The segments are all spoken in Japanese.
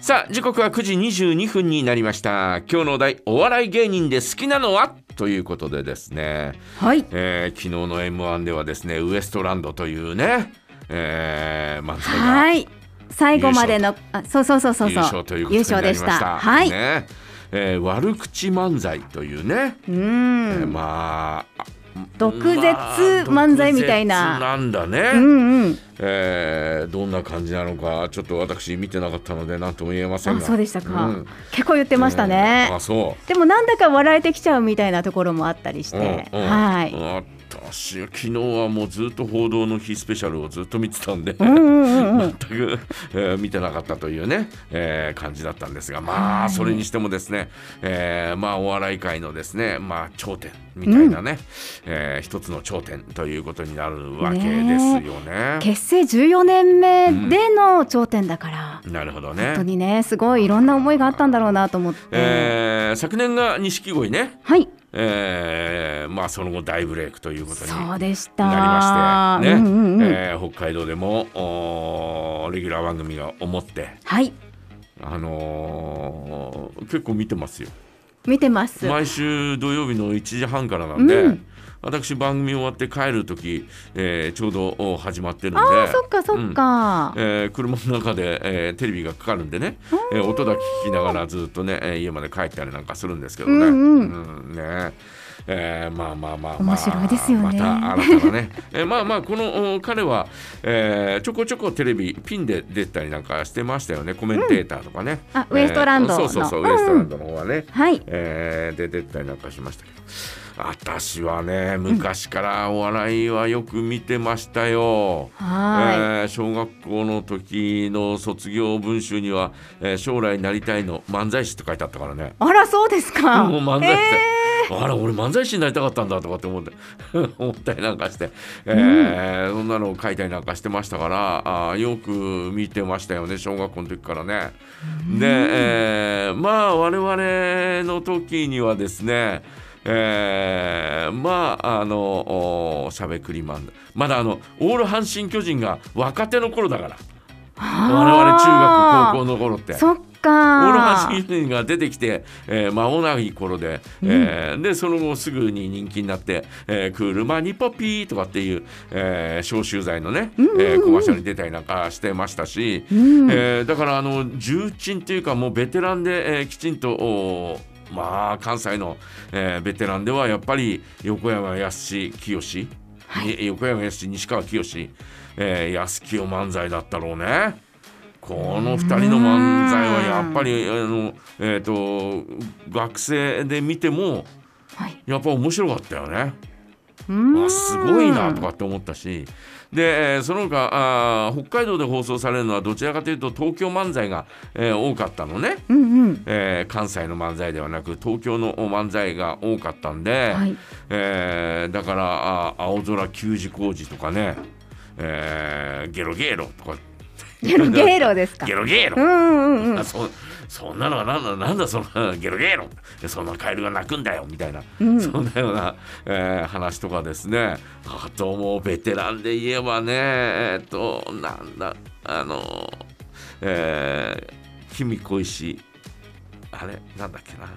さあ時刻は9時22分になりました。今日のお題お笑い芸人で好きなのは？ということでですね、はい。えー昨日の M1 ではですねウエストランドというね、えー、漫才がはい。最後までのあそうそうそうそう優そう。勝ということになりました。はい、ね。えー悪口漫才というね、うえーん、まあ毒舌漫才みたいな。毒舌なんだね、うんうん。えーどんな感じなのかちょっと私見てなかったので何とも言えませんあがそうでしたか、うん。結構言ってましたね、うん。あそう。でもなんだか笑えてきちゃうみたいなところもあったりして、うんうん。はい、私昨日はもうずっと報道の日スペシャルをずっと見てたんで、うんうんうんうん。全く、えー見てなかったというね、えー感じだったんですがまあそれにしてもですね、えーまあお笑い界のですねまあ頂点みたいなね、えー一つの頂点ということになるわけですよね。結成14年目での頂点だから、なるほど本当ね。にねすごいいろんな思いがあったんだろうなと思って、えー昨年が錦鯉ね、はいえーまあその後大ブレイクということになりましてね、うんうんうん。えー北海道でもおーレギュラー番組が思って、はい。あのー結構見てますよ。見てます。毎週土曜日の1時半からなんで、うん私番組終わって帰る時、えーちょうどお始まってるんであーそっかそっか、えー車の中で、えーテレビがかかるんでね、えー音だけ聞きながらずっとね、えー家まで帰ったりなんかするんですけどね。うんうん。うんねえーまあまあまあまあ面白いですよね。また新たなね、えーまあまあこのお彼は、えーちょこちょこテレビピンで出たりなんかしてましたよね。コメンテーターとかね、あウエストランドの。そうそうそう、うん。ウエストランドの方はね、はい。えーで出たりなんかしましたけど。私はね昔からお笑いはよく見てましたよ。はえー小学校の時の卒業文集には、えー将来なりたいの漫才師って書いてあったからね。いあらそうですか。もう漫才師え あら俺漫才師になりたかったんだとかって思って 思ったりなんかして、えーそんなのを書いたりなんかしてましたからあーよく見てましたよね小学校の時からね。で、えーまあ我々の時にはですねえーまああのおしゃべくりマンまだあのオール阪神・巨人が若手の頃だから。我我々中学高校の頃って。そっオール阪か神巨人が出てきて、えー、間もない頃で、えーでその後すぐに人気になって「えー、車にポピー」とかっていう、えー消臭剤のね、えーコマーシャルに出たりなんかしてましたし、うん。えーだからあの重鎮っていうかもうベテランで、えーきちんとおーまあ関西の、えーベテランではやっぱり横山やすし清志、に横山やすし西川きよし、えー、安清漫才だったろうね。この2人の漫才はやっぱりあの、えー、と学生で見てもはい。やっぱ面白かったよね。うーん。あすごいなとかって思ったし。で、えーその他あー北海道で放送されるのはどちらかというと東京漫才が、えー多かったのね、うんうん。えー関西の漫才ではなく東京の漫才が多かったんで、はい。えーだからあー青空球児工事とかね、えーゲロゲーロとかゲロゲロ。ですか。ゲロゲーロ。うんうんうん。あ そそんなのはなんだなんだそのゲロゲロ。そんなカエルが鳴くんだよ。みたいな、うん。そんなような、えー話とかですね。あともうベテランで言えばねえっとなんだあのえー、君小石。あれ？なんだっけな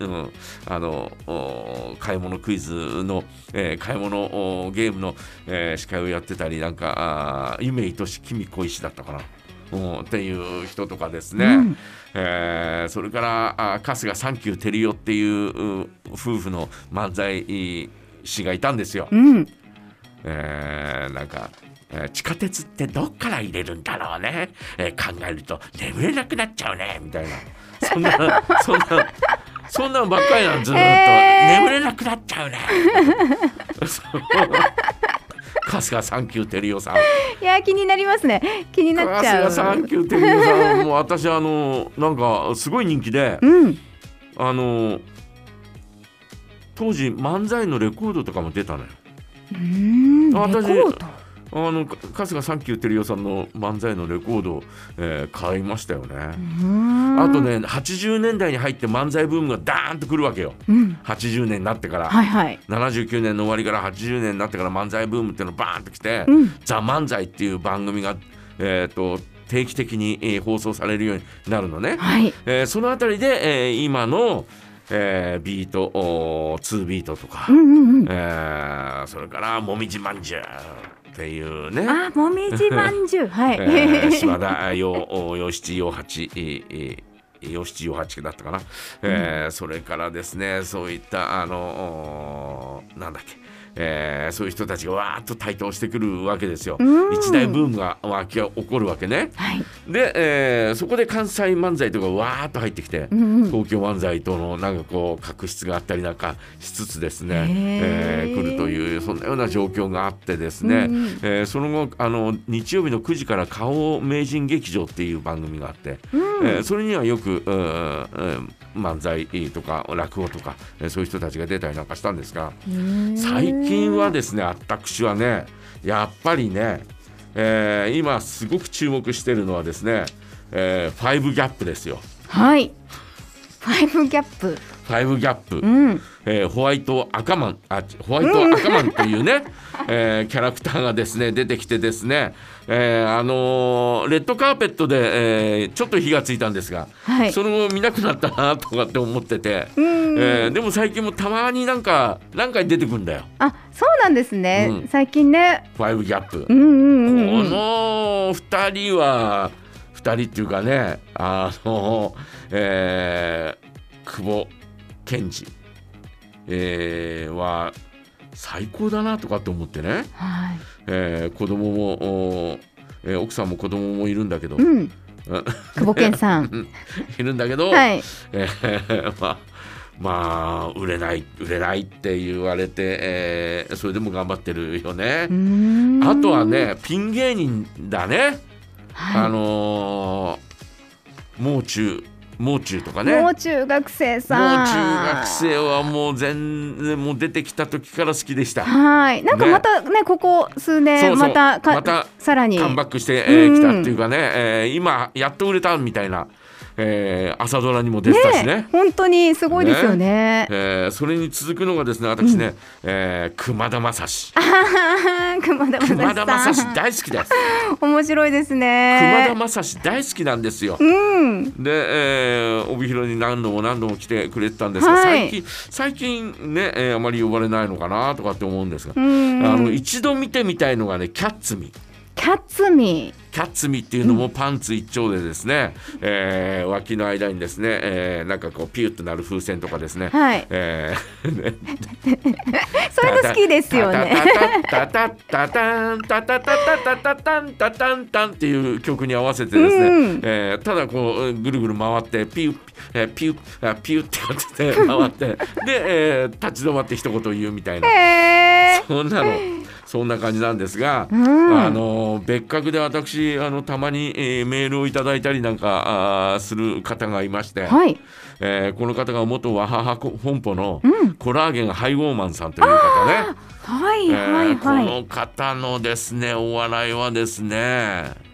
うん、あのお買い物クイズの、えー買い物おゲームの、えー司会をやってたりなんか夢愛し君小石だったかな、うん、っていう人とかですね、うん。えーそれからあ春日サンキュー照代っていうう夫婦の漫才師がいたんですよ。うん。えーなんか、えー地下鉄ってどっから入れるんだろうね、えー考えると眠れなくなっちゃうねみたいな。そんなそんなそんなんばっかりなんずーっと、えー。眠れなくなっちゃうね。春日サンキュー照代さん。いや気になりますね。気になっちゃう。春日サンキュー照代さんもう私あのなんかすごい人気でうん。あの当時漫才のレコードとかも出たのよ。私ード？あのか春日サンキュー照代さんの漫才のレコードを、えー買いましたよね、あとね80年代に入って漫才ブームがダーンとくるわけよ。うん。80年になってから、はいはい。79年の終わりから80年になってから漫才ブームっていうのバーンときて「うん。ザ・漫才」っていう番組が、えー、と定期的に、えー放送されるようになるのね。はい。えーそのあたりで、えー今の、えービートおー2ビートとか、うんうんうん。えーそれからもみじまんじゅうっていうね。あ、もみじまんじゅう。はい。えー島田洋お洋七洋八えーえー洋七洋八だったかな、えーそれからですねそういったあのおなんだっけえーそういう人たちがわーっと台頭してくるわけですよ。うん一大ブームが起こるわけね。はい。で、えーそこで関西漫才とかわーっと入ってきて、うんうん。東京漫才とのなんかこう確執があったりなんかしつつですね、えー来るというそんなような状況があってですね、うんうんえーその後あの日曜日の9時から「顔名人劇場」っていう番組があって、うんえーそれにはよく、うんうん漫才とか落語とか、えーそういう人たちが出たりなんかしたんですが最近はですね私はねやっぱりね、えー今すごく注目してるのはですね、えーファイブギャップですよ。はい。ファイブギャップ。ファイブギャップ、うん。えーホワイト赤マンあホワイト赤マンというね、えーキャラクターがですね出てきてですね、えーあのーレッドカーペットで、えーちょっと火がついたんですが、はい。その後見なくなったなとかって思ってて、うん。えーでも最近もたまになんか何回出てくんだよあ、そうなんですね。うん最近ね。ファイブギャップ。うんうんうんうん。この2人は2人っていうかねあの、えー久保健二、えーは最高だなとかって思ってね、はい。えー子供もおえー奥さんも子供もいるんだけど、うん。う ん久保健さん。いるんだけど、はい。えー まあまあ売れない売れないって言われて、えーそれでも頑張ってるよね。あとは。ねピン芸人だね。あはい。のーもう中もう中とかねもうもう中学生さん。中学生はもう全然もう出てきた時から好きでしたはい。なんかまたね、ここ数年、またか、またさらに。カムバックして、えーたっていうかね、えー今やっと売れたみたいな、えー朝ドラにも出てたしね本当にすごいですよね。えーそれに続くのがですね私ね、えー熊田正史熊田正史大好きです面白いです熊ね。田正史大好きなんですようん。で、えー帯広に何度も何度も来てくれてたんですが、はい最近最近ね、えーあまり呼ばれないのかなとかって思うんですが、うん。あの一度見てみたいのがねキャッツミキャッツミ。キャッツミっていうのもパンツ一丁でですね、えー脇の間にですね、えーなんかこうピュッとなる風船とかですね、はい。えーね それが好きですよね。タタタタタンタタタタタタタンタタンタンっていう曲に合わせてですね、うんえーただこうぐるぐる回ってピュッ、えーピュピュッってやってて回ってで、えー立ち止まって一言言うみたいなへーそんなのそんな感じなんですが、うんあの別格で私あのたまに、えーメールをいただいたりなんかする方がいまして、はい。えーこの方が元ワハハ本舗のうん。コラーゲンハイゴーマンさんという方ね。はいえはいはい。の方のですねお笑いはですね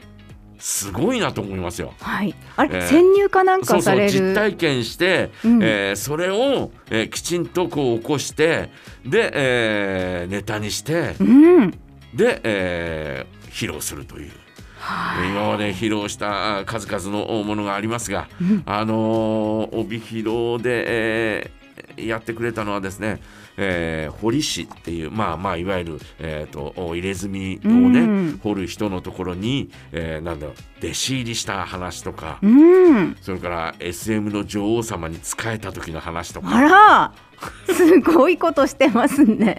すごいなと思いますよ。はい。あれ、えー潜入かなんそうそうかされる。実体験して、うんえーそれを、えーきちんとこう起こしてで、えーネタにしてうん。で、えー披露するという。はい。今まで披露したあ数々のものがありますが、うんあのー帯広で、えーやってくれたのはですね、えー堀市っていうまあまあいわゆる、えー、と入れ墨をね、うん掘る人のところに、えーなんだろう弟子入りした話とか、うん。それから SM の女王様に仕えた時の話とあからすごいことしてますね。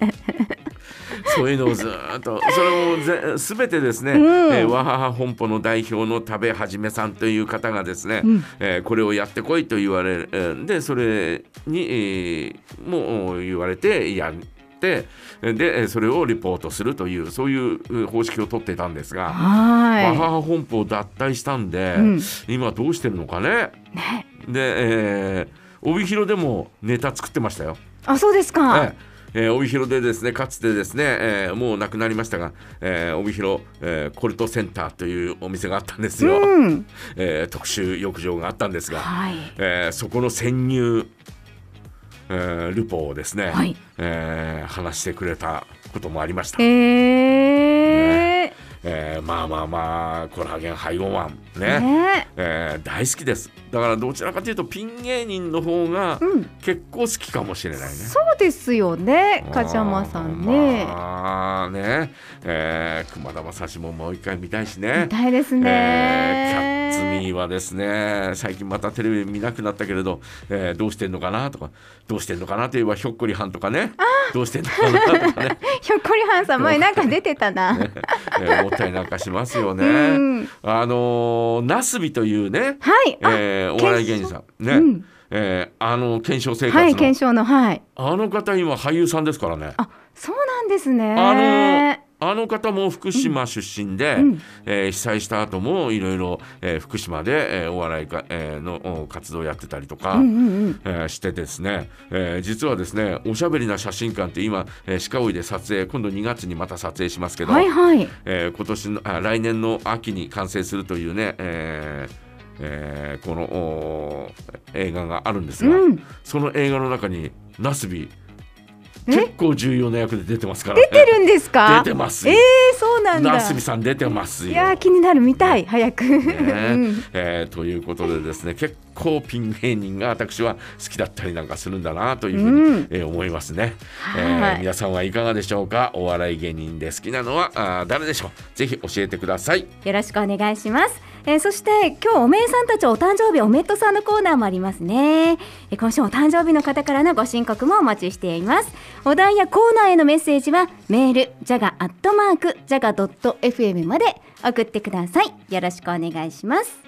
そういうのをずーっと それをぜ全てですね、うんえー、わはは本舗の代表の田部はじめさんという方がですね、うんえーこれをやってこいと言われる、えーでそれに、えーもう言われてやってでえーそれをリポートするというそういうえー方式を取ってたんですが、わははは本舗を脱退したんで、うん今どうしてるのかね？い。ね。で、えー帯広でもネタ作ってましたよ。あ、そうですか。えええー帯広でですねかつてですね、えーもうなくなりましたが、えー帯広、えーコルトセンターというお店があったんですよ、うん。えー特殊浴場があったんですが、はい。えーそこの潜入、えールポをですね、はい。えー話してくれたこともありました、へえ。えーまあまあまあコラーゲン配合マンね。ね。えー大好きです。だからどちらかというとピン芸人の方がうん。結構好きかもしれないね。そうですよね梶山さんね。まあね、えー、熊田正史ももう一回見たいしね。見。たいですえーキャねッツミーはですね最近またテレビ見なくなったけれど、えーどうしてんのかなとかどうしてんのかなといえばひょっこりはんとかね。どうしてんのかなとかね、ひょっこりはんさん前なんか出てたな。えー思ったりなんかしますよね。うんあのーなすびというね、はい。あえーお笑い芸人さん。ね、うん。えーあの検証生活の、はい検証のはい。あの方今俳優さんですからね。あそうなんですね。あのあの方も福島出身で、うん。えー被災した後もいろいろ、えー福島で、えーお笑いか、えーのお活動をやってたりとか、うんうんうん。えーしてですね、えー実はですねおしゃべりな写真館って今、えー、鹿追いで撮影今度2月にまた撮影しますけど、はいはい。えー今年のあ来年の秋に完成するというね、えーえーこのお映画があるんですが、うん。その映画の中にナスビえ結構重要な役で出てますから、出てるんですか？出てますよ。えー、そうなんだ。ナスビさん出てますよ。いやー気になる。見たい。早く、ね。うん。えーということでですね結構ピン芸人が私は好きだったりなんかするんだなというふうに、うんえー思いますね、えはいー皆さんはいかがでしょうか？お笑い芸人で好きなのはあー誰でしょう？ぜひ教えてくださいよろしくお願いします。えーそして今日おめえさんたちお誕生日おめっとさんのコーナーもありますね。えー今週お誕生日の方からのご申告もお待ちしています。お題やコーナーへのメッセージはメールジャガアットマークジャガドット FM まで送ってください。よろしくお願いします。